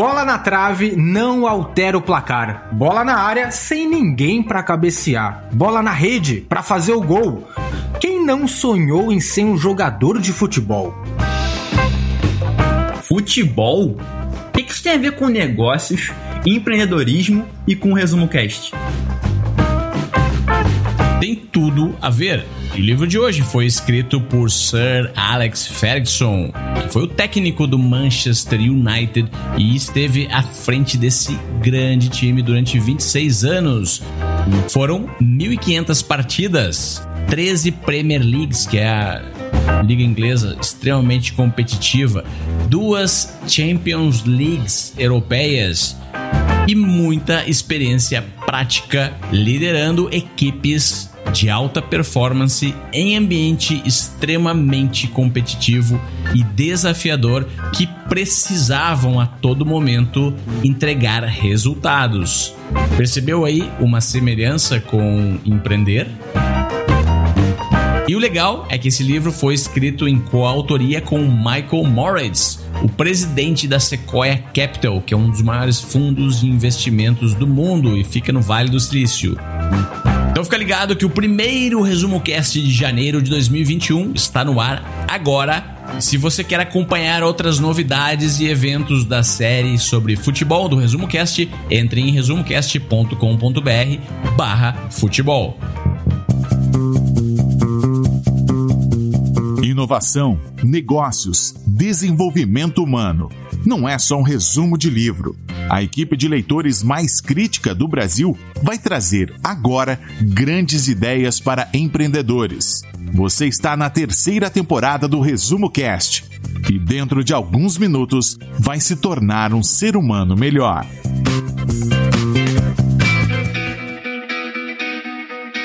Bola na trave não altera o placar. Bola na área sem ninguém para cabecear. Bola na rede para fazer o gol. Quem não sonhou em ser um jogador de futebol? Futebol? O que isso tem a ver com negócios, empreendedorismo e com o Resumo Cast? Tem tudo a ver. O livro de hoje foi escrito por Sir Alex Ferguson, que foi o técnico do Manchester United e esteve à frente desse grande time durante 26 anos. Foram 1.500 partidas, 13 Premier Leagues, que é a liga inglesa extremamente competitiva, duas Champions Leagues europeias e muita experiência prática liderando equipes de alta performance em ambiente extremamente competitivo e desafiador que precisavam a todo momento entregar resultados. Percebeu aí uma semelhança com empreender? E o legal é que esse livro foi escrito em coautoria com Michael Moritz, o presidente da Sequoia Capital, que é um dos maiores fundos de investimentos do mundo e fica no Vale do Silício. Então fica ligado que o primeiro resumo cast de janeiro de 2021 está no ar agora. Se você quer acompanhar outras novidades e eventos da série sobre futebol do Resumo Cast, entre em resumocast.com.br/futebol. Inovação, negócios, desenvolvimento humano. Não é só um resumo de livro. A equipe de leitores mais crítica do Brasil vai trazer agora grandes ideias para empreendedores. Você está na terceira temporada do Resumo Cast e dentro de alguns minutos vai se tornar um ser humano melhor.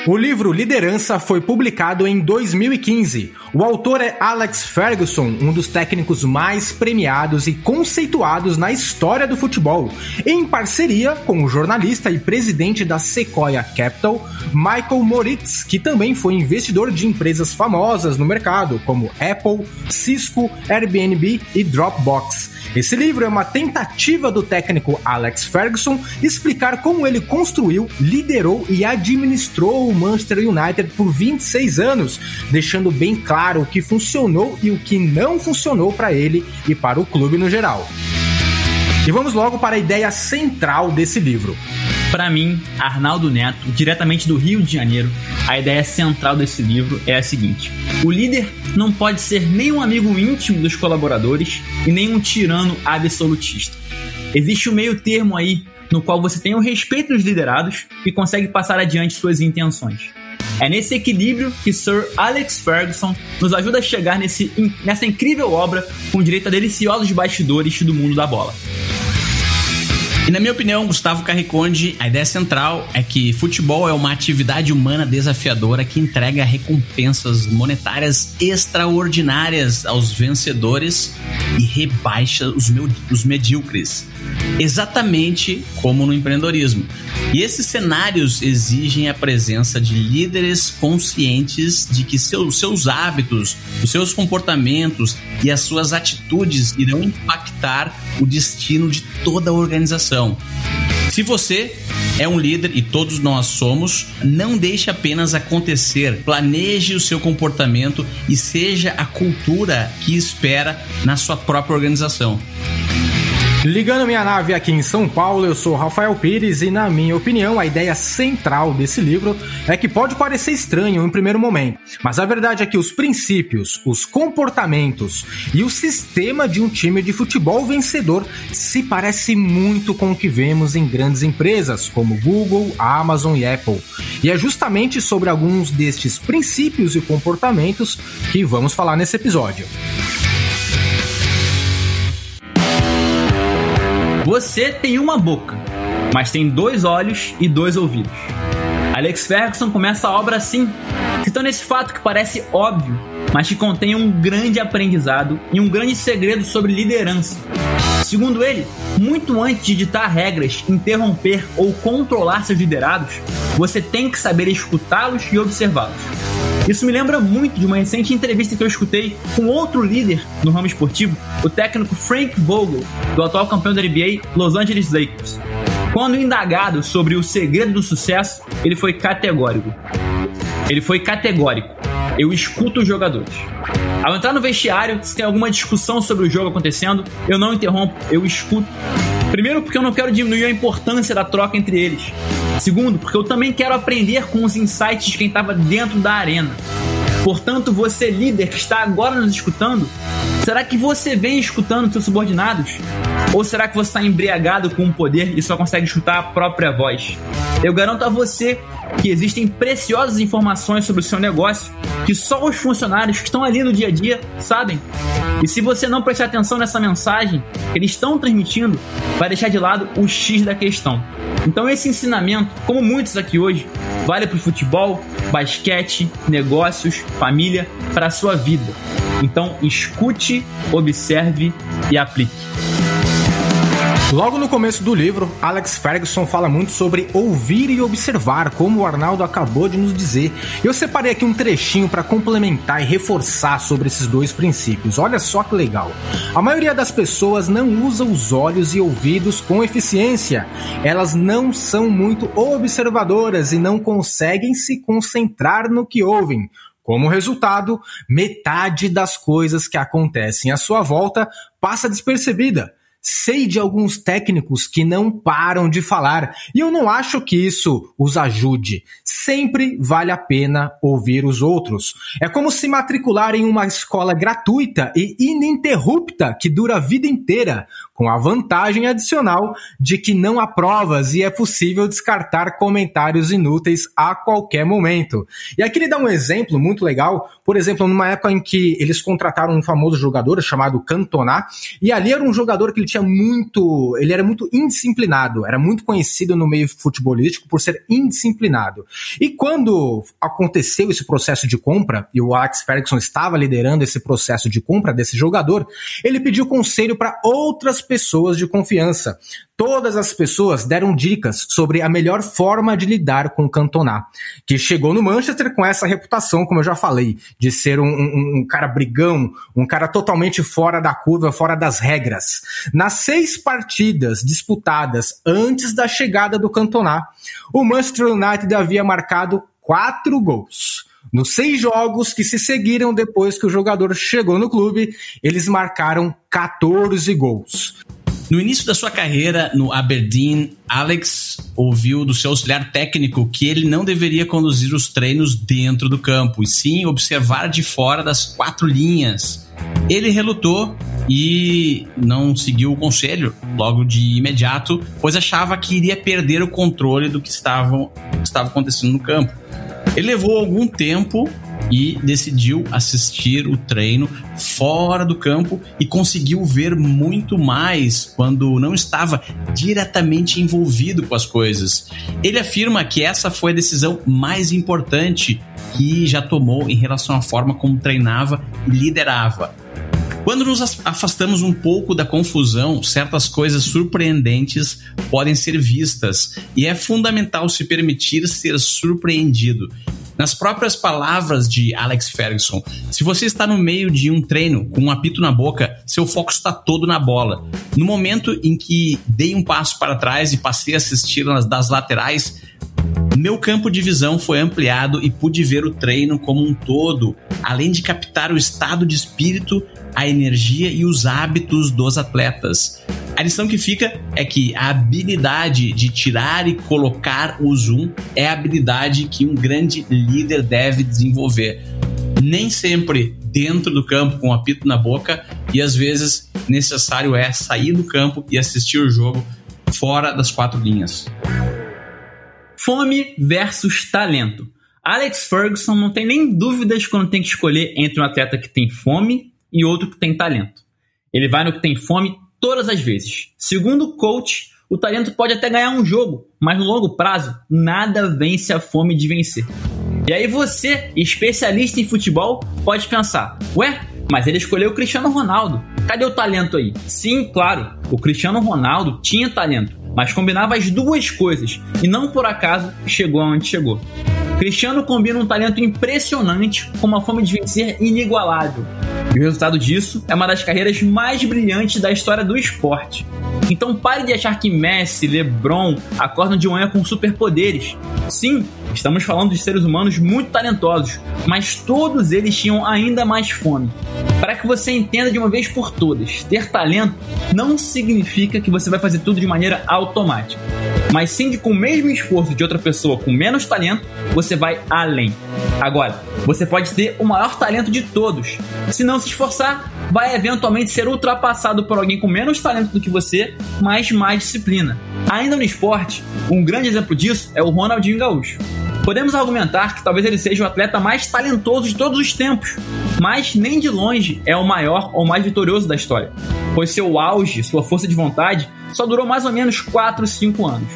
O livro Liderança foi publicado em 2015. O autor é Alex Ferguson, um dos técnicos mais premiados e conceituados na história do futebol, em parceria com o jornalista e presidente da Sequoia Capital, Michael Moritz, que também foi investidor de empresas famosas no mercado, como Apple, Cisco, Airbnb e Dropbox. Esse livro é uma tentativa do técnico Alex Ferguson explicar como ele construiu, liderou e administrou o Manchester United por 26 anos, deixando bem claro o que funcionou e o que não funcionou para ele e para o clube no geral. E vamos logo para a ideia central desse livro. Para mim, Arnaldo Neto, diretamente do Rio de Janeiro, a ideia central desse livro é a seguinte: o líder não pode ser nem um amigo íntimo dos colaboradores e nem um tirano absolutista. Existe um meio termo aí no qual você tem o respeito dos liderados e consegue passar adiante suas intenções. É nesse equilíbrio que Sir Alex Ferguson nos ajuda a chegar nesse, nessa incrível obra com direito a deliciosos bastidores do mundo da bola. E na minha opinião, Gustavo Carriconde, a ideia central é que futebol é uma atividade humana desafiadora que entrega recompensas monetárias extraordinárias aos vencedores e rebaixa os, os medíocres. Exatamente como no empreendedorismo. E esses cenários exigem a presença de líderes conscientes de que seus, seus hábitos, os seus comportamentos e as suas atitudes irão impactar o destino de toda a organização. Se você é um líder e todos nós somos, não deixe apenas acontecer. Planeje o seu comportamento e seja a cultura que espera na sua própria organização. Ligando minha nave aqui em São Paulo, eu sou Rafael Pires e, na minha opinião, a ideia central desse livro é que pode parecer estranho em primeiro momento, mas a verdade é que os princípios, os comportamentos e o sistema de um time de futebol vencedor se parece muito com o que vemos em grandes empresas como Google, Amazon e Apple. E é justamente sobre alguns destes princípios e comportamentos que vamos falar nesse episódio. Você tem uma boca, mas tem dois olhos e dois ouvidos. Alex Ferguson começa a obra assim, citando esse fato que parece óbvio, mas que contém um grande aprendizado e um grande segredo sobre liderança. Segundo ele, muito antes de ditar regras, interromper ou controlar seus liderados, você tem que saber escutá-los e observá-los. Isso me lembra muito de uma recente entrevista que eu escutei com outro líder no ramo esportivo, o técnico Frank Vogel, do atual campeão da NBA Los Angeles Lakers. Quando indagado sobre o segredo do sucesso, ele foi categórico. Ele foi categórico. Eu escuto os jogadores. Ao entrar no vestiário, se tem alguma discussão sobre o jogo acontecendo, eu não interrompo, eu escuto. Primeiro, porque eu não quero diminuir a importância da troca entre eles. Segundo, porque eu também quero aprender com os insights de quem estava dentro da arena. Portanto, você líder que está agora nos escutando, será que você vem escutando seus subordinados? Ou será que você está embriagado com o poder e só consegue escutar a própria voz? Eu garanto a você que existem preciosas informações sobre o seu negócio que só os funcionários que estão ali no dia a dia sabem. E se você não prestar atenção nessa mensagem que eles estão transmitindo, vai deixar de lado o X da questão. Então esse ensinamento, como muitos aqui hoje, vale para o futebol, basquete, negócios, família, para a sua vida. Então escute, observe e aplique. Logo no começo do livro, Alex Ferguson fala muito sobre ouvir e observar, como o Arnaldo acabou de nos dizer. Eu separei aqui um trechinho para complementar e reforçar sobre esses dois princípios. Olha só que legal. A maioria das pessoas não usa os olhos e ouvidos com eficiência. Elas não são muito observadoras e não conseguem se concentrar no que ouvem. Como resultado, metade das coisas que acontecem à sua volta passa despercebida. Sei de alguns técnicos que não param de falar e eu não acho que isso os ajude. Sempre vale a pena ouvir os outros. É como se matricular em uma escola gratuita e ininterrupta que dura a vida inteira, com a vantagem adicional de que não há provas e é possível descartar comentários inúteis a qualquer momento. E aqui ele dá um exemplo muito legal, por exemplo, numa época em que eles contrataram um famoso jogador chamado Cantona, e ali era um jogador que ele tinha muito, ele era muito indisciplinado, era muito conhecido no meio futebolístico por ser indisciplinado. E quando aconteceu esse processo de compra, e o Alex Ferguson estava liderando esse processo de compra desse jogador, ele pediu conselho para outras pessoas de confiança. Todas as pessoas deram dicas sobre a melhor forma de lidar com o Cantona, que chegou no Manchester com essa reputação, como eu já falei, de ser um, um, um cara brigão, um cara totalmente fora da curva, fora das regras. Nas seis partidas disputadas antes da chegada do Cantona, o Manchester United havia marcado quatro gols. Nos seis jogos que se seguiram depois que o jogador chegou no clube, eles marcaram 14 gols. No início da sua carreira no Aberdeen, Alex ouviu do seu auxiliar técnico que ele não deveria conduzir os treinos dentro do campo, e sim observar de fora das quatro linhas. Ele relutou e não seguiu o conselho logo de imediato, pois achava que iria perder o controle do que estava, acontecendo no campo. Ele levou algum tempo e decidiu assistir o treino fora do campo e conseguiu ver muito mais quando não estava diretamente envolvido com as coisas. Ele afirma que essa foi a decisão mais importante que já tomou em relação à forma como treinava e liderava. Quando nos afastamos um pouco da confusão, certas coisas surpreendentes podem ser vistas e é fundamental se permitir ser surpreendido. Nas próprias palavras de Alex Ferguson, se você está no meio de um treino com um apito na boca, seu foco está todo na bola. No momento em que dei um passo para trás e passei a assistir das laterais, meu campo de visão foi ampliado e pude ver o treino como um todo, além de captar o estado de espírito, a energia e os hábitos dos atletas. A lição que fica é que a habilidade de tirar e colocar o zoom é a habilidade que um grande líder deve desenvolver. Nem sempre dentro do campo com o apito na boca e às vezes necessário é sair do campo e assistir o jogo fora das quatro linhas. Fome versus talento. Alex Ferguson não tem nem dúvidas quando tem que escolher entre um atleta que tem fome e outro que tem talento. Ele vai no que tem fome todas as vezes. Segundo o coach, o talento pode até ganhar um jogo, mas no longo prazo, nada vence a fome de vencer. E aí você, especialista em futebol, pode pensar: ué, mas ele escolheu o Cristiano Ronaldo. Cadê o talento aí? Sim, claro, o Cristiano Ronaldo tinha talento, mas combinava as duas coisas e não por acaso chegou aonde chegou. Cristiano combina um talento impressionante com uma fome de vencer inigualável. E o resultado disso é uma das carreiras mais brilhantes da história do esporte. Então pare de achar que Messi, LeBron acordam de manhã com superpoderes. Sim, estamos falando de seres humanos muito talentosos, mas todos eles tinham ainda mais fome. Para que você entenda de uma vez por todas, ter talento não significa que você vai fazer tudo de maneira automática, mas sim que com o mesmo esforço de outra pessoa com menos talento, você vai além. Agora, você pode ter o maior talento de todos. Se não se esforçar, vai eventualmente ser ultrapassado por alguém com menos talento do que você, mas mais disciplina. Ainda no esporte, um grande exemplo disso é o Ronaldinho Gaúcho. Podemos argumentar que talvez ele seja o atleta mais talentoso de todos os tempos, mas nem de longe é o maior ou mais vitorioso da história, pois seu auge, sua força de vontade, só durou mais ou menos 4, 5 anos.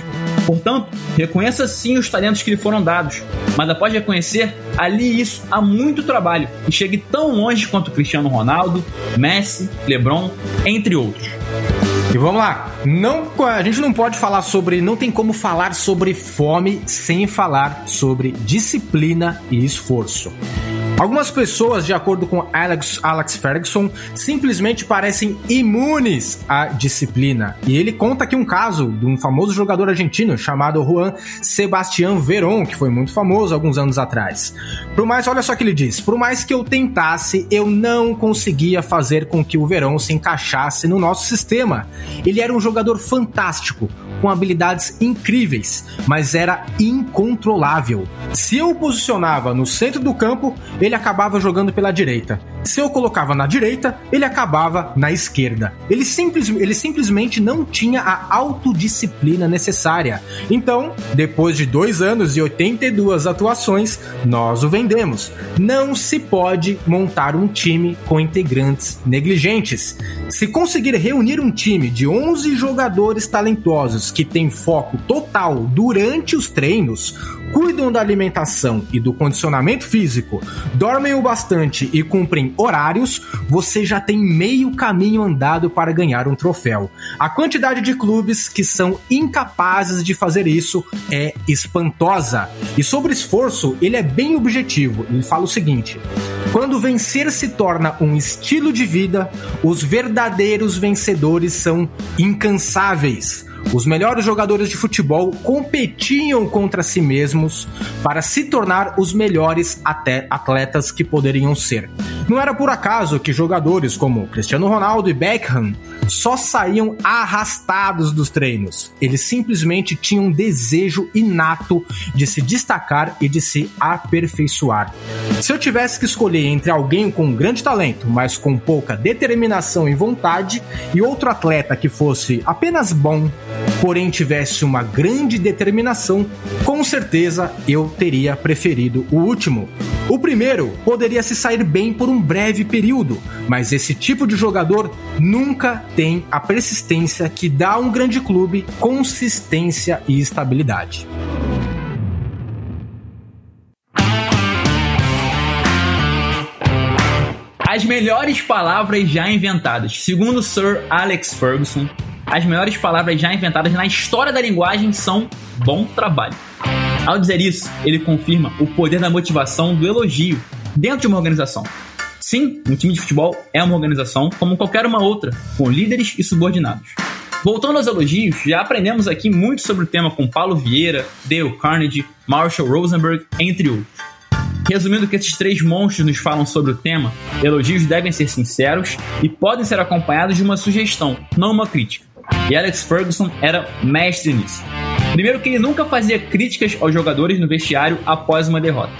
Portanto, reconheça sim os talentos que lhe foram dados, mas após reconhecer, ali isso há muito trabalho e chegue tão longe quanto Cristiano Ronaldo, Messi, LeBron, entre outros. E vamos lá. Não, a gente não pode falar sobre. Não tem como falar sobre fome sem falar sobre disciplina e esforço. Algumas pessoas, de acordo com Alex, Alex Ferguson, simplesmente parecem imunes à disciplina. E ele conta aqui um caso de um famoso jogador argentino chamado Juan Sebastián Verón, que foi muito famoso alguns anos atrás. Por mais, olha só o que ele diz: por mais que eu tentasse, eu não conseguia fazer com que o Verón se encaixasse no nosso sistema. Ele era um jogador fantástico, com habilidades incríveis, mas era incontrolável. Se eu o posicionava no centro do campo, ele acabava jogando pela direita. Se eu colocava na direita, ele acabava na esquerda. Ele, simples, ele simplesmente não tinha a autodisciplina necessária. Então, depois de dois anos e 82 atuações, nós o vendemos. Não se pode montar um time com integrantes negligentes. Se conseguir reunir um time de 11 jogadores talentosos que têm foco total durante os treinos, cuidam da alimentação e do condicionamento físico, dormem o bastante e cumprem horários, você já tem meio caminho andado para ganhar um troféu. A quantidade de clubes que são incapazes de fazer isso é espantosa. E sobre esforço, ele é bem objetivo. Ele fala o seguinte: quando vencer se torna um estilo de vida, os verdadeiros vencedores são incansáveis. Os melhores jogadores de futebol competiam contra si mesmos para se tornar os melhores até atletas que poderiam ser. Não era por acaso que jogadores como Cristiano Ronaldo e Beckham só saíam arrastados dos treinos. Eles simplesmente tinham um desejo inato de se destacar e de se aperfeiçoar. Se eu tivesse que escolher entre alguém com grande talento, mas com pouca determinação e vontade, e outro atleta que fosse apenas bom, porém tivesse uma grande determinação, com certeza eu teria preferido o último. O primeiro poderia se sair bem por um breve período, mas esse tipo de jogador nunca tem a persistência que dá a um grande clube consistência e estabilidade. As melhores palavras já inventadas. Segundo Sir Alex Ferguson, as melhores palavras já inventadas na história da linguagem são bom trabalho. Ao dizer isso, ele confirma o poder da motivação do elogio dentro de uma organização. Sim, um time de futebol é uma organização como qualquer uma outra, com líderes e subordinados. Voltando aos elogios, já aprendemos aqui muito sobre o tema com Paulo Vieira, Dale Carnegie, Marshall Rosenberg, entre outros. Resumindo o que esses três monstros nos falam sobre o tema, elogios devem ser sinceros e podem ser acompanhados de uma sugestão, não uma crítica. E Alex Ferguson era mestre nisso. Primeiro que ele nunca fazia críticas aos jogadores no vestiário após uma derrota.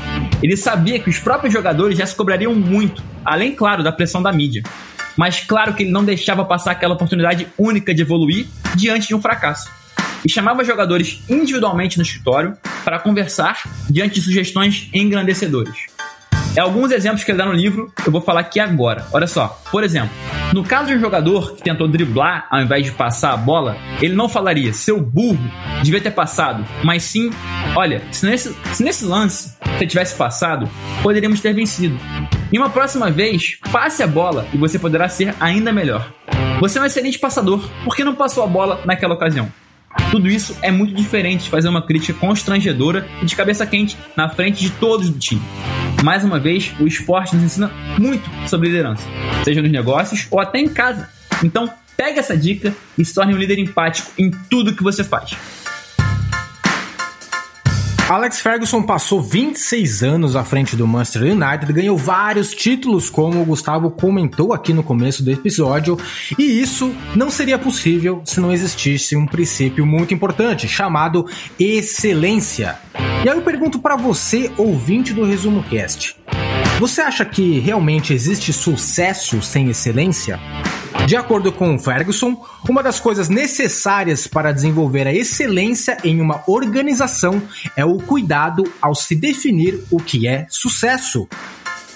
Ele sabia que os próprios jogadores já se cobrariam muito, além, claro, da pressão da mídia. Mas claro que ele não deixava passar aquela oportunidade única de evoluir diante de um fracasso. E chamava jogadores individualmente no escritório para conversar diante de sugestões engrandecedoras. É alguns exemplos que ele dá no livro, eu vou falar aqui agora. Olha só, por exemplo, no caso de um jogador que tentou driblar ao invés de passar a bola, ele não falaria, seu burro, devia ter passado, mas sim, olha, se nesse, se nesse lance você tivesse passado, poderíamos ter vencido. E uma próxima vez, passe a bola e você poderá ser ainda melhor. Você é um excelente passador, por que não passou a bola naquela ocasião? Tudo isso é muito diferente de fazer uma crítica constrangedora e de cabeça quente na frente de todos do time. Mais uma vez, o esporte nos ensina muito sobre liderança, seja nos negócios ou até em casa. Então, pega essa dica e se torne um líder empático em tudo que você faz. Alex Ferguson passou 26 anos à frente do Manchester United, ganhou vários títulos, como o Gustavo comentou aqui no começo do episódio, e isso não seria possível se não existisse um princípio muito importante chamado excelência. E aí eu pergunto para você, ouvinte do Resumo Cast, você acha que realmente existe sucesso sem excelência? De acordo com Ferguson, uma das coisas necessárias para desenvolver a excelência em uma organização é o cuidado ao se definir o que é sucesso.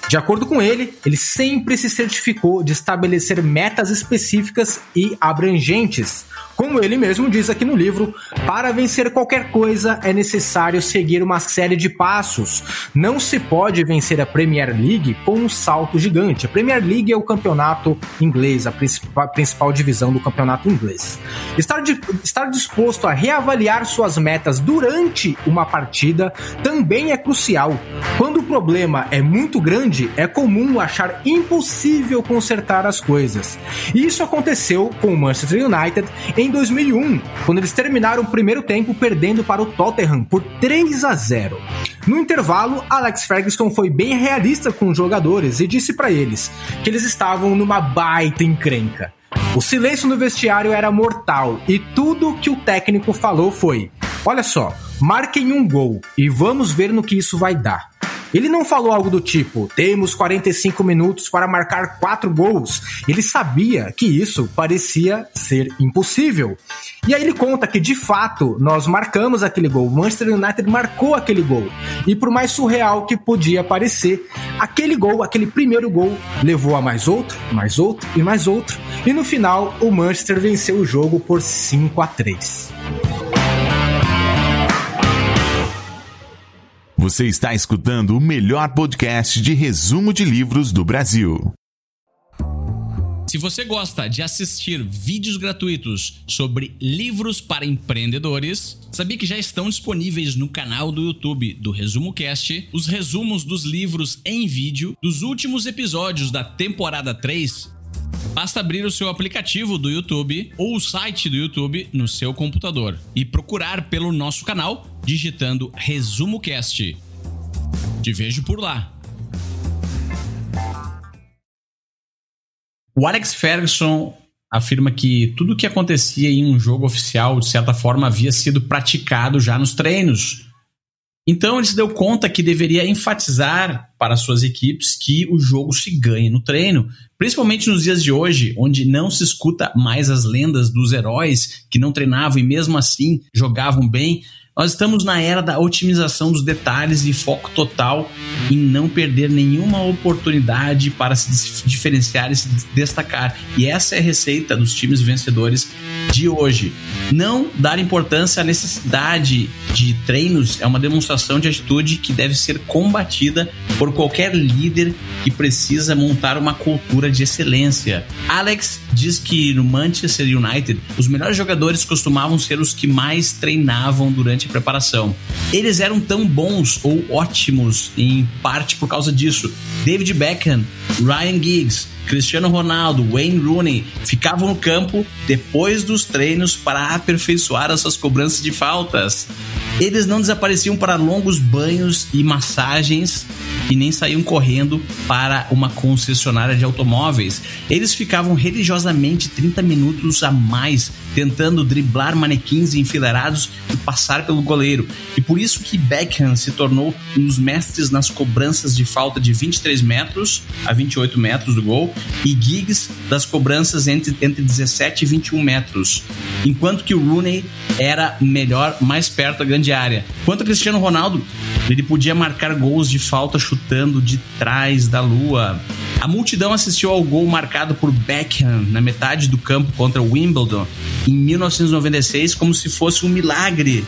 De acordo com ele, ele sempre se certificou de estabelecer metas específicas e abrangentes, como ele mesmo diz aqui no livro, para vencer qualquer coisa é necessário seguir uma série de passos. Não se pode vencer a Premier League com um salto gigante. A Premier League é o campeonato inglês, a principal, divisão do campeonato inglês. Estar, de, estar disposto a reavaliar suas metas durante uma partida também é crucial. Quando o problema é muito grande, é comum achar impossível consertar as coisas. E isso aconteceu com o Manchester United em 2001, quando eles terminaram o primeiro tempo perdendo para o Tottenham por 3 a 0. No intervalo, Alex Ferguson foi bem realista com os jogadores e disse para eles que eles estavam numa baita encrenca. O silêncio no vestiário era mortal e tudo que o técnico falou foi: Olha só, marquem um gol e vamos ver no que isso vai dar. Ele não falou algo do tipo: temos 45 minutos para marcar quatro gols. Ele sabia que isso parecia ser impossível. E aí ele conta que de fato nós marcamos aquele gol. O Manchester United marcou aquele gol. E por mais surreal que podia parecer, aquele gol, aquele primeiro gol, levou a mais outro, mais outro e mais outro. E no final, o Manchester venceu o jogo por 5 a 3. Você está escutando o melhor podcast de resumo de livros do Brasil. Se você gosta de assistir vídeos gratuitos sobre livros para empreendedores, sabia que já estão disponíveis no canal do YouTube do Resumo Cast os resumos dos livros em vídeo dos últimos episódios da temporada 3 Basta abrir o seu aplicativo do YouTube ou o site do YouTube no seu computador e procurar pelo nosso canal digitando Resumo Cast. Te vejo por lá. O Alex Ferguson afirma que tudo o que acontecia em um jogo oficial, de certa forma, havia sido praticado já nos treinos. Então ele se deu conta que deveria enfatizar para suas equipes que o jogo se ganha no treino, principalmente nos dias de hoje, onde não se escuta mais as lendas dos heróis que não treinavam e mesmo assim jogavam bem. Nós estamos na era da otimização dos detalhes e foco total em não perder nenhuma oportunidade para se diferenciar e se destacar. E essa é a receita dos times vencedores de hoje. Não dar importância à necessidade de treinos é uma demonstração de atitude que deve ser combatida por qualquer líder que precisa montar uma cultura de excelência. Alex diz que no Manchester United os melhores jogadores costumavam ser os que mais treinavam durante a preparação. Eles eram tão bons ou ótimos em parte por causa disso. David Beckham, Ryan Giggs, Cristiano Ronaldo, Wayne Rooney ficavam no campo depois dos treinos para aperfeiçoar as suas cobranças de faltas. Eles não desapareciam para longos banhos e massagens e nem saíam correndo para uma concessionária de automóveis. Eles ficavam religiosamente 30 minutos a mais tentando driblar manequins enfileirados e passar pelo goleiro. E por isso que Beckham se tornou um dos mestres nas cobranças de falta de 23 metros a 28 metros do gol e Giggs das cobranças entre, entre 17 e 21 metros. Enquanto que o Rooney era melhor mais perto da grande área. Quanto a Cristiano Ronaldo, ele podia marcar gols de falta chutando de trás da lua. A multidão assistiu ao gol marcado por Beckham na metade do campo contra Wimbledon em 1996 como se fosse um milagre.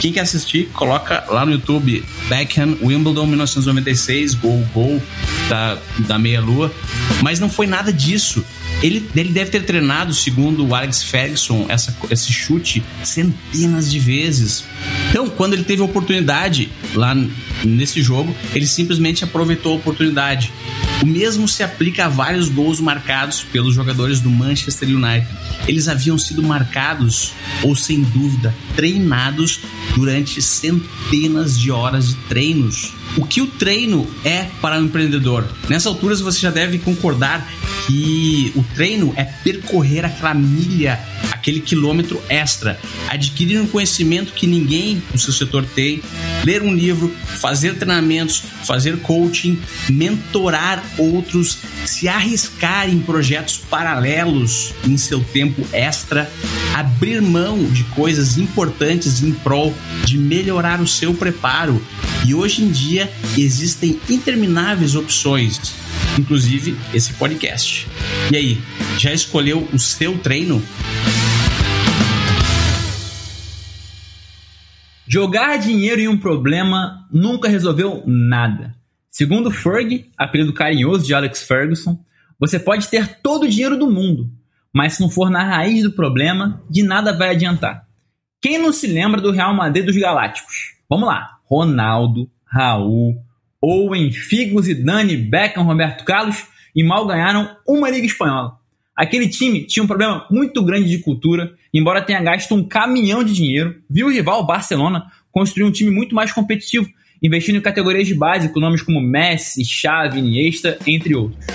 Quem quer assistir, coloca lá no YouTube Beckham Wimbledon 1996, gol, gol da, da meia-lua. Mas não foi nada disso. Ele, ele deve ter treinado, segundo o Alex Ferguson, essa, esse chute centenas de vezes. Então, quando ele teve a oportunidade lá nesse jogo, ele simplesmente aproveitou a oportunidade. O mesmo se aplica a vários gols marcados pelos jogadores do Manchester United. Eles haviam sido marcados, ou sem dúvida, treinados durante centenas de horas de treinos. O que o treino é para o empreendedor? Nessa altura você já deve concordar que o treino é percorrer aquela milha, aquele quilômetro extra, adquirir um conhecimento que ninguém no seu setor tem, ler um livro, fazer treinamentos, fazer coaching, mentorar outros, se arriscar em projetos paralelos em seu tempo extra, abrir mão de coisas importantes em prol de melhorar o seu preparo. E hoje em dia existem intermináveis opções inclusive esse podcast. E aí, já escolheu o seu treino? Jogar dinheiro em um problema nunca resolveu nada. Segundo Ferg, apelido carinhoso de Alex Ferguson, você pode ter todo o dinheiro do mundo, mas se não for na raiz do problema, de nada vai adiantar. Quem não se lembra do Real Madrid dos Galácticos? Vamos lá. Ronaldo, Raul, Owen, Figo, Zidane, Beckham, Roberto Carlos e mal ganharam uma Liga Espanhola. Aquele time tinha um problema muito grande de cultura, embora tenha gasto um caminhão de dinheiro, viu o rival Barcelona construir um time muito mais competitivo, investindo em categorias de base com nomes como Messi, Xavi, Iniesta, entre outros.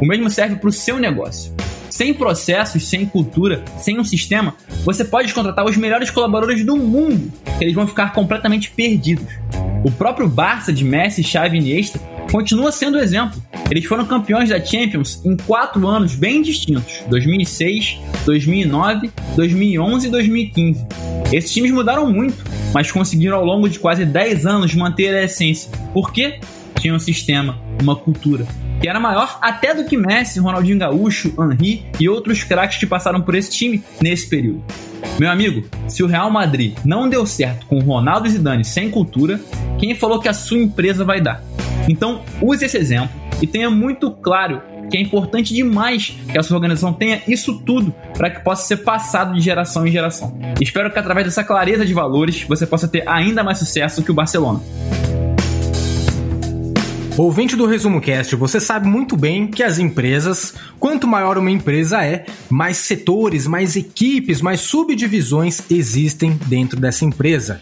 O mesmo serve para o seu negócio. Sem processos, sem cultura, sem um sistema, você pode contratar os melhores colaboradores do mundo, que eles vão ficar completamente perdidos. O próprio Barça de Messi, Xavi e Iniesta continua sendo exemplo. Eles foram campeões da Champions em quatro anos bem distintos: 2006, 2009, 2011 e 2015. Esses times mudaram muito, mas conseguiram ao longo de quase 10 anos manter a essência. Por quê? Tinha um sistema, uma cultura, que era maior até do que Messi, Ronaldinho Gaúcho, Henry e outros craques que passaram por esse time nesse período. Meu amigo, se o Real Madrid não deu certo com Ronaldo e Zidane sem cultura, quem falou que a sua empresa vai dar? Então, use esse exemplo e tenha muito claro que é importante demais que a sua organização tenha isso tudo para que possa ser passado de geração em geração. Espero que através dessa clareza de valores você possa ter ainda mais sucesso que o Barcelona. Ouvinte do Resumo Cast, você sabe muito bem que as empresas, quanto maior uma empresa é, mais setores, mais equipes, mais subdivisões existem dentro dessa empresa.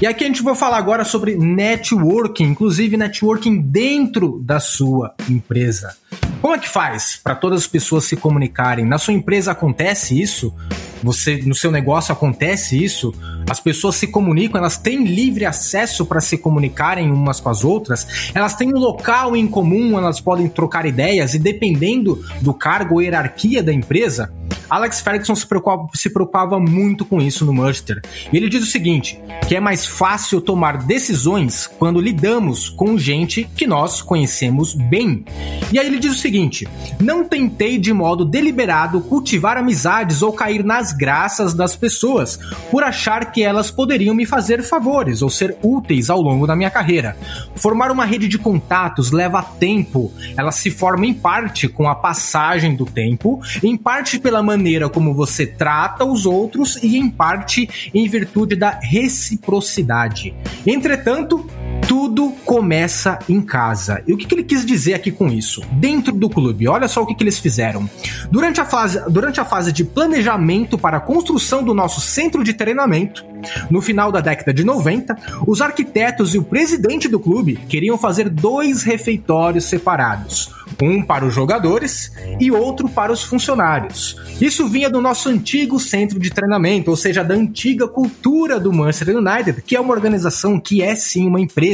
E aqui a gente vai falar agora sobre networking, inclusive networking dentro da sua empresa. Como é que faz para todas as pessoas se comunicarem? Na sua empresa acontece isso? Você no seu negócio acontece isso? As pessoas se comunicam, elas têm livre acesso para se comunicarem umas com as outras, elas têm um local em comum, elas podem trocar ideias e dependendo do cargo ou hierarquia da empresa, Alex Ferguson se preocupava, se preocupava, muito com isso no Manchester. E ele diz o seguinte: que é mais fácil tomar decisões quando lidamos com gente que nós conhecemos bem. E aí ele diz o seguinte: não tentei de modo deliberado cultivar amizades ou cair nas graças das pessoas por achar que elas poderiam me fazer favores ou ser úteis ao longo da minha carreira. Formar uma rede de contatos leva tempo. Ela se forma em parte com a passagem do tempo, em parte pela maneira como você trata os outros e em parte em virtude da reciprocidade. Entretanto, tudo começa em casa. E o que, que, ele quis dizer aqui com isso? Dentro do clube, olha só o que, que eles fizeram. Durante a, fase, durante a fase de planejamento para a construção do nosso centro de treinamento, no final da década de 90, os arquitetos e o presidente do clube queriam fazer dois refeitórios separados um para os jogadores e outro para os funcionários. Isso vinha do nosso antigo centro de treinamento, ou seja, da antiga cultura do Manchester United, que é uma organização que é sim uma empresa,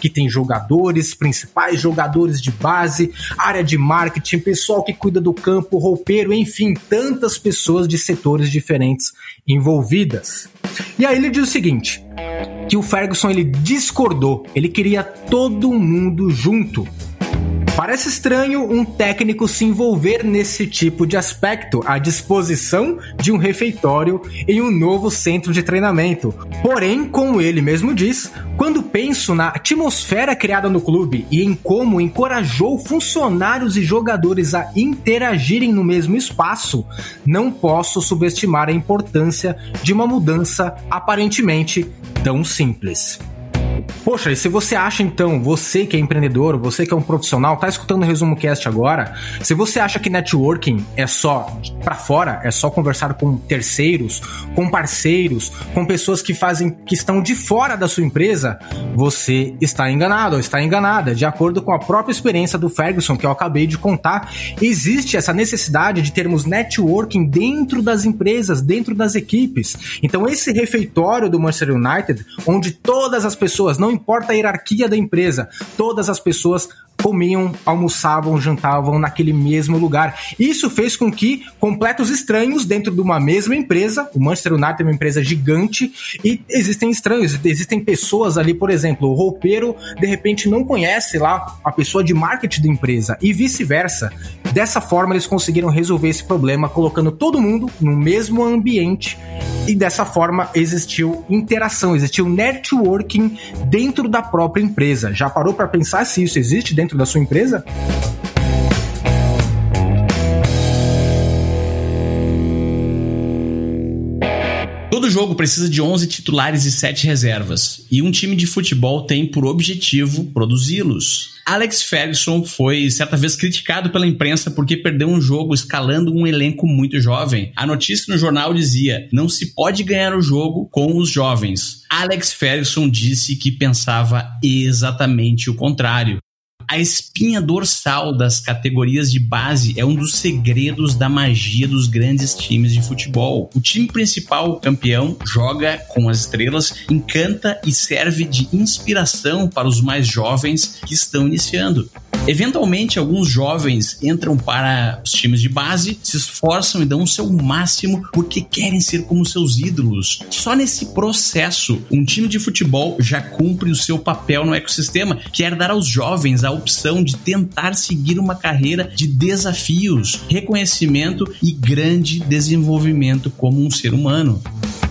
que tem jogadores, principais jogadores de base, área de marketing, pessoal que cuida do campo, roupeiro, enfim, tantas pessoas de setores diferentes envolvidas. E aí ele diz o seguinte, que o Ferguson ele discordou, ele queria todo mundo junto. Parece estranho um técnico se envolver nesse tipo de aspecto, à disposição de um refeitório em um novo centro de treinamento. Porém, como ele mesmo diz, quando penso na atmosfera criada no clube e em como encorajou funcionários e jogadores a interagirem no mesmo espaço, não posso subestimar a importância de uma mudança aparentemente tão simples. Poxa, e se você acha então, você que é empreendedor, você que é um profissional, tá escutando o Resumo Cast agora, se você acha que networking é só para fora, é só conversar com terceiros, com parceiros, com pessoas que fazem que estão de fora da sua empresa, você está enganado ou está enganada. De acordo com a própria experiência do Ferguson que eu acabei de contar, existe essa necessidade de termos networking dentro das empresas, dentro das equipes. Então esse refeitório do Manchester United, onde todas as pessoas não importa a hierarquia da empresa, todas as pessoas comiam, almoçavam, jantavam naquele mesmo lugar. Isso fez com que completos estranhos dentro de uma mesma empresa, o Manchester United é uma empresa gigante e existem estranhos, existem pessoas ali, por exemplo, o roupeiro de repente não conhece lá a pessoa de marketing da empresa e vice-versa. Dessa forma eles conseguiram resolver esse problema colocando todo mundo no mesmo ambiente e dessa forma existiu interação, existiu networking dentro da própria empresa. Já parou para pensar se isso existe dentro da sua empresa? Todo jogo precisa de 11 titulares e 7 reservas, e um time de futebol tem por objetivo produzi-los. Alex Ferguson foi certa vez criticado pela imprensa porque perdeu um jogo escalando um elenco muito jovem. A notícia no jornal dizia: não se pode ganhar o jogo com os jovens. Alex Ferguson disse que pensava exatamente o contrário. A espinha dorsal das categorias de base é um dos segredos da magia dos grandes times de futebol. O time principal, campeão, joga com as estrelas, encanta e serve de inspiração para os mais jovens que estão iniciando. Eventualmente, alguns jovens entram para os times de base, se esforçam e dão o seu máximo porque querem ser como seus ídolos. Só nesse processo, um time de futebol já cumpre o seu papel no ecossistema, que é dar aos jovens a opção de tentar seguir uma carreira de desafios, reconhecimento e grande desenvolvimento como um ser humano.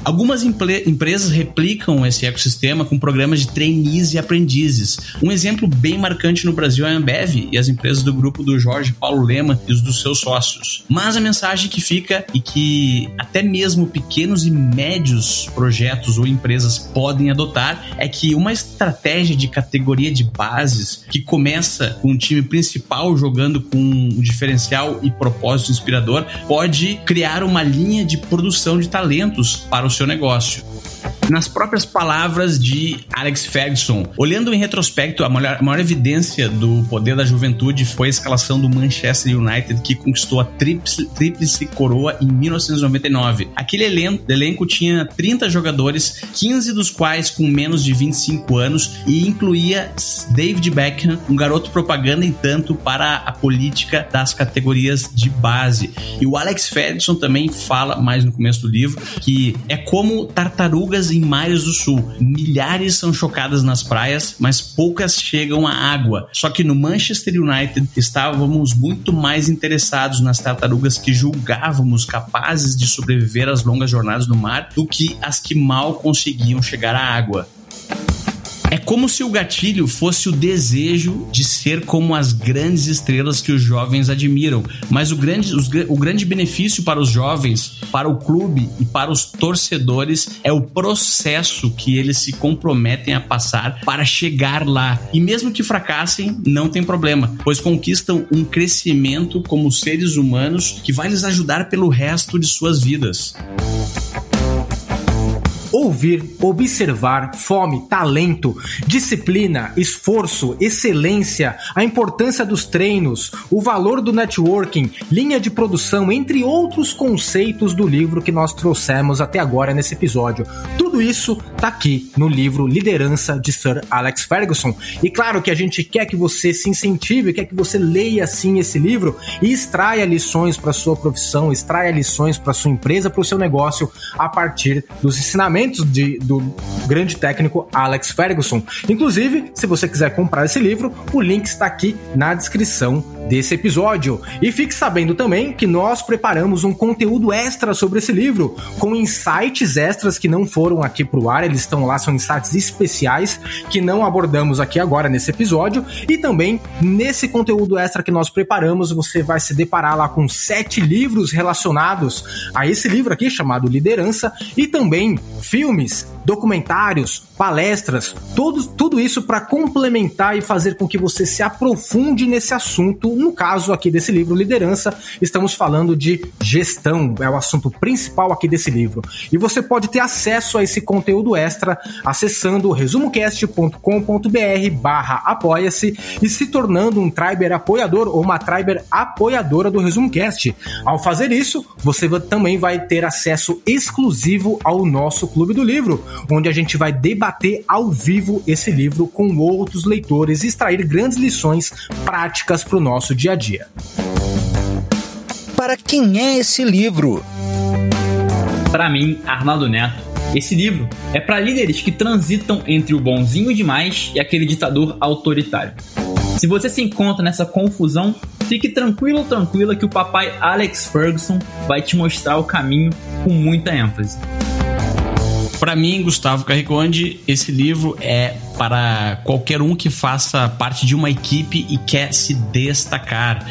Algumas empresas replicam esse ecossistema com programas de trainees e aprendizes. Um exemplo bem marcante no Brasil é a Ambev e as empresas do grupo do Jorge Paulo Lema e os dos seus sócios. Mas a mensagem que fica e que até mesmo pequenos e médios projetos ou empresas podem adotar é que uma estratégia de categoria de bases que começa com o time principal jogando com um diferencial e propósito inspirador pode criar uma linha de produção de talentos para o seu negócio nas próprias palavras de Alex Ferguson. Olhando em retrospecto, a maior, a maior, evidência do poder da juventude foi a escalação do Manchester United, que conquistou a tríplice, coroa em 1999. Aquele elenco, elenco tinha 30 jogadores, 15 dos quais com menos de 25 anos, e incluía David Beckham, um garoto propaganda em tanto para a política das categorias de base. E o Alex Ferguson também fala, mais no começo do livro, que é como tartarugas em mares do sul. Milhares são chocadas nas praias, mas poucas chegam à água. Só que no Manchester United estávamos muito mais interessados nas tartarugas que julgávamos capazes de sobreviver às longas jornadas no mar do que as que mal conseguiam chegar à água. É como se o gatilho fosse o desejo de ser como as grandes estrelas que os jovens admiram. Mas o grande, os, o grande benefício para os jovens, para o clube e para os torcedores é o processo que eles se comprometem a passar para chegar lá. E mesmo que fracassem, não tem problema, pois conquistam um crescimento como seres humanos que vai lhes ajudar pelo resto de suas vidas ouvir, observar, fome, talento, disciplina, esforço, excelência, a importância dos treinos, o valor do networking, linha de produção, entre outros conceitos do livro que nós trouxemos até agora nesse episódio. Tudo isso tá aqui no livro Liderança de Sir Alex Ferguson. E claro que a gente quer que você se incentive, quer que você leia assim esse livro e extraia lições para sua profissão, extraia lições para sua empresa, para o seu negócio a partir dos ensinamentos ensinamentos de, do grande técnico Alex Ferguson. Inclusive, se você quiser comprar esse livro, o link está aqui na descrição desse episódio. E fique sabendo também que nós preparamos um conteúdo extra sobre esse livro, com insights extras que não foram aqui pro ar, eles estão lá, são insights especiais que não abordamos aqui agora nesse episódio. E também nesse conteúdo extra que nós preparamos, você vai se deparar lá com sete livros relacionados a esse livro aqui chamado Liderança e também filmes, documentários, palestras, tudo, tudo isso para complementar e fazer com que você se aprofunde nesse assunto. No caso aqui desse livro, Liderança, estamos falando de gestão, é o assunto principal aqui desse livro. E você pode ter acesso a esse conteúdo extra acessando resumocast.com.br barra apoia-se e se tornando um Triber apoiador ou uma Triber apoiadora do ResumoCast. Ao fazer isso, você também vai ter acesso exclusivo ao nosso Clube do Livro, onde a gente vai debater ao vivo esse livro com outros leitores e extrair grandes lições práticas para o nosso dia a dia. Para quem é esse livro? Para mim, Arnaldo Neto, esse livro é para líderes que transitam entre o bonzinho demais e aquele ditador autoritário. Se você se encontra nessa confusão, fique tranquilo ou tranquila que o papai Alex Ferguson vai te mostrar o caminho com muita ênfase. Para mim, Gustavo Carriconde, esse livro é para qualquer um que faça parte de uma equipe e quer se destacar.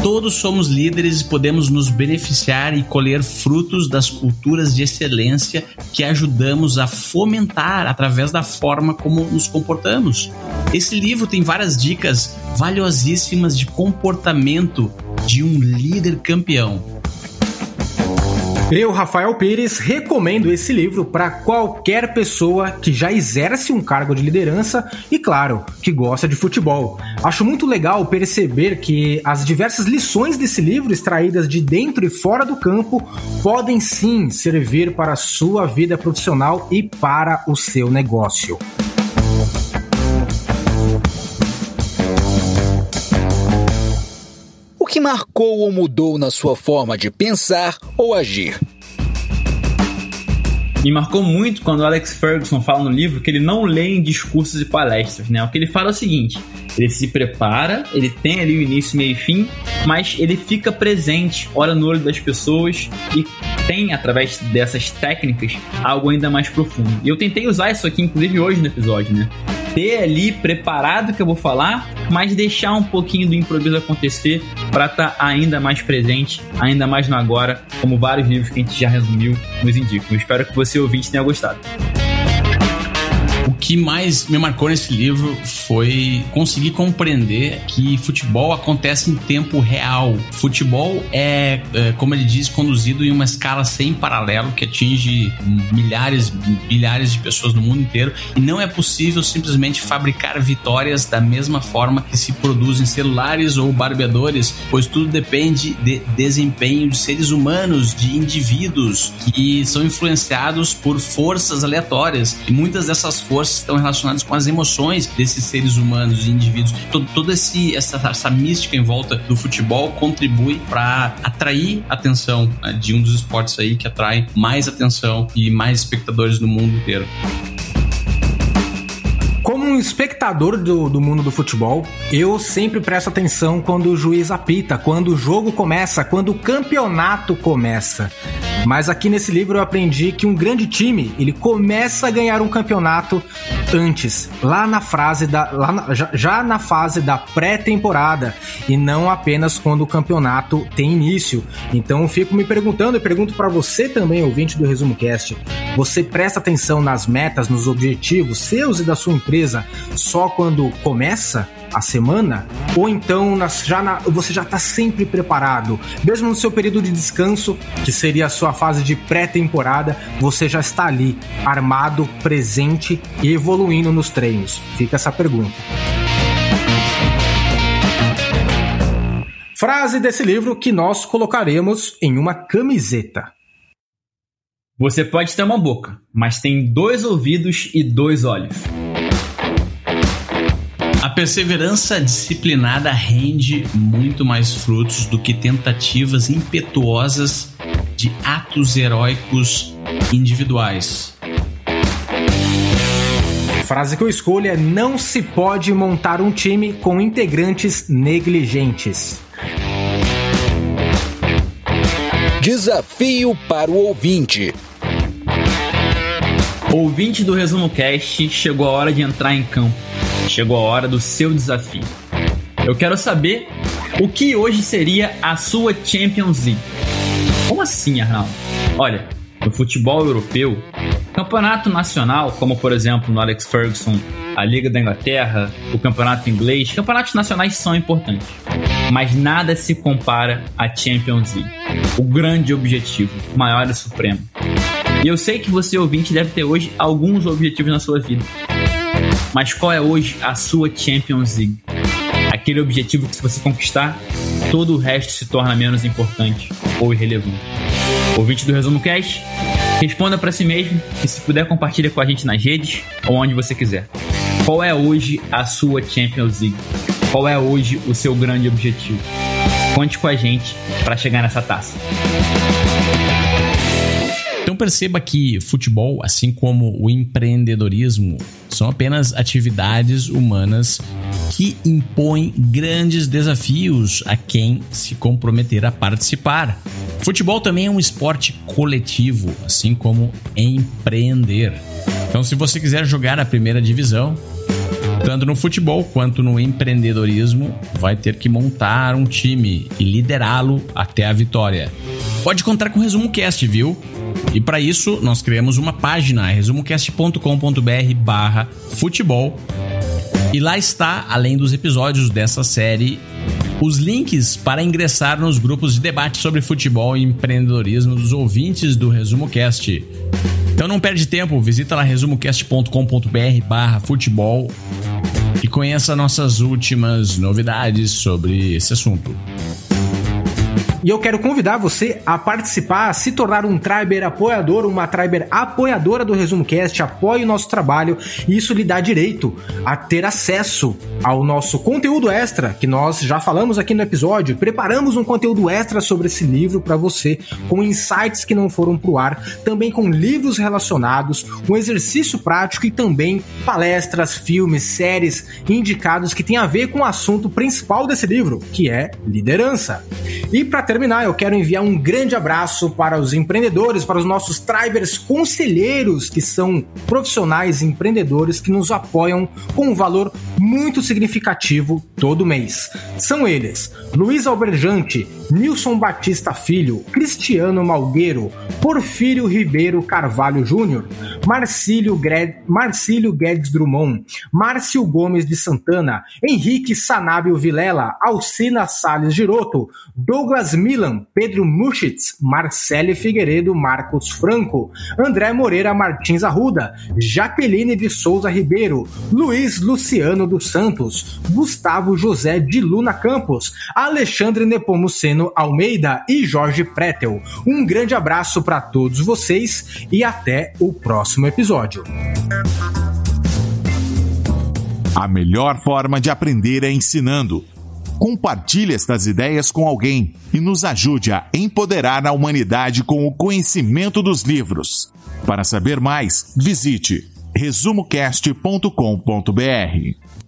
Todos somos líderes e podemos nos beneficiar e colher frutos das culturas de excelência que ajudamos a fomentar através da forma como nos comportamos. Esse livro tem várias dicas valiosíssimas de comportamento de um líder campeão. Eu, Rafael Pires, recomendo esse livro para qualquer pessoa que já exerce um cargo de liderança e, claro, que gosta de futebol. Acho muito legal perceber que as diversas lições desse livro, extraídas de dentro e fora do campo, podem sim servir para a sua vida profissional e para o seu negócio. Que marcou ou mudou na sua forma de pensar ou agir? Me marcou muito quando Alex Ferguson fala no livro que ele não lê em discursos e palestras, né? O que ele fala é o seguinte: ele se prepara, ele tem ali o início, meio e fim, mas ele fica presente, olha no olho das pessoas e tem, através dessas técnicas, algo ainda mais profundo. E eu tentei usar isso aqui, inclusive, hoje no episódio, né? Ter ali preparado que eu vou falar, mas deixar um pouquinho do improviso acontecer para estar tá ainda mais presente, ainda mais no agora, como vários livros que a gente já resumiu nos indicam. Eu espero que você ouvinte tenha gostado que mais me marcou nesse livro foi conseguir compreender que futebol acontece em tempo real. Futebol é, é como ele diz, conduzido em uma escala sem paralelo que atinge milhares, milhares de pessoas no mundo inteiro e não é possível simplesmente fabricar vitórias da mesma forma que se produzem celulares ou barbeadores, pois tudo depende de desempenho de seres humanos, de indivíduos que são influenciados por forças aleatórias e muitas dessas forças estão relacionadas com as emoções desses seres humanos e indivíduos. Todo, toda esse, essa, essa mística em volta do futebol contribui para atrair atenção né, de um dos esportes aí que atrai mais atenção e mais espectadores no mundo inteiro um espectador do, do mundo do futebol, eu sempre presto atenção quando o juiz apita, quando o jogo começa, quando o campeonato começa. Mas aqui nesse livro eu aprendi que um grande time, ele começa a ganhar um campeonato antes, lá na fase da lá na, já, já na fase da pré-temporada e não apenas quando o campeonato tem início. Então eu fico me perguntando e pergunto para você também, ouvinte do Resumo Cast, você presta atenção nas metas, nos objetivos seus e da sua empresa só quando começa a semana? Ou então nas, já na, você já está sempre preparado? Mesmo no seu período de descanso, que seria a sua fase de pré-temporada, você já está ali, armado, presente e evoluindo nos treinos? Fica essa pergunta. Frase desse livro que nós colocaremos em uma camiseta. Você pode ter uma boca, mas tem dois ouvidos e dois olhos. A perseverança disciplinada rende muito mais frutos do que tentativas impetuosas de atos heróicos individuais. frase que eu escolho é: Não se pode montar um time com integrantes negligentes. Desafio para o ouvinte. Ouvinte do Resumo Cast, chegou a hora de entrar em campo. Chegou a hora do seu desafio. Eu quero saber o que hoje seria a sua Champions League. Como assim, Arnaldo? Olha, no futebol europeu, campeonato nacional, como por exemplo no Alex Ferguson, a Liga da Inglaterra, o campeonato inglês, campeonatos nacionais são importantes. Mas nada se compara à Champions League, o grande objetivo, maior e supremo. E eu sei que você ouvinte deve ter hoje alguns objetivos na sua vida. Mas qual é hoje a sua Champions League? Aquele objetivo que se você conquistar, todo o resto se torna menos importante ou irrelevante. Ouvinte do Resumo Cast, responda para si mesmo e se puder compartilha com a gente nas redes ou onde você quiser. Qual é hoje a sua Champions League? Qual é hoje o seu grande objetivo? Conte com a gente para chegar nessa taça. Perceba que futebol, assim como o empreendedorismo, são apenas atividades humanas que impõem grandes desafios a quem se comprometer a participar. Futebol também é um esporte coletivo, assim como empreender. Então, se você quiser jogar a primeira divisão, tanto no futebol quanto no empreendedorismo, vai ter que montar um time e liderá-lo até a vitória. Pode contar com o Resumo Cast, viu? E para isso, nós criamos uma página, resumocast.com.br barra futebol. E lá está, além dos episódios dessa série, os links para ingressar nos grupos de debate sobre futebol e empreendedorismo dos ouvintes do Resumo Cast. Então não perde tempo, visita lá resumocast.com.br barra futebol e conheça nossas últimas novidades sobre esse assunto. E eu quero convidar você a participar, a se tornar um Triber apoiador, uma Triber apoiadora do Resumo Cast, apoie o nosso trabalho e isso lhe dá direito a ter acesso ao nosso conteúdo extra, que nós já falamos aqui no episódio. Preparamos um conteúdo extra sobre esse livro para você, com insights que não foram pro ar, também com livros relacionados, um exercício prático e também palestras, filmes, séries indicados que tem a ver com o assunto principal desse livro, que é liderança. E para terminar, eu quero enviar um grande abraço para os empreendedores, para os nossos tribers conselheiros, que são profissionais empreendedores que nos apoiam com um valor muito significativo todo mês. São eles: Luiz Alberjante, Nilson Batista Filho, Cristiano Malgueiro, Porfírio Ribeiro Carvalho Júnior, Marcílio, Gred... Marcílio Guedes Drummond, Márcio Gomes de Santana, Henrique Sanábio Vilela, Alcina Salles Giroto, Douglas Milan, Pedro Muschitz, Marcele Figueiredo, Marcos Franco, André Moreira Martins Arruda, Jaqueline de Souza Ribeiro, Luiz Luciano dos Santos, Gustavo José de Luna Campos, Alexandre Nepomuceno Almeida e Jorge Pretel. Um grande abraço para todos vocês e até o próximo episódio. A melhor forma de aprender é ensinando. Compartilhe estas ideias com alguém e nos ajude a empoderar a humanidade com o conhecimento dos livros. Para saber mais, visite resumocast.com.br.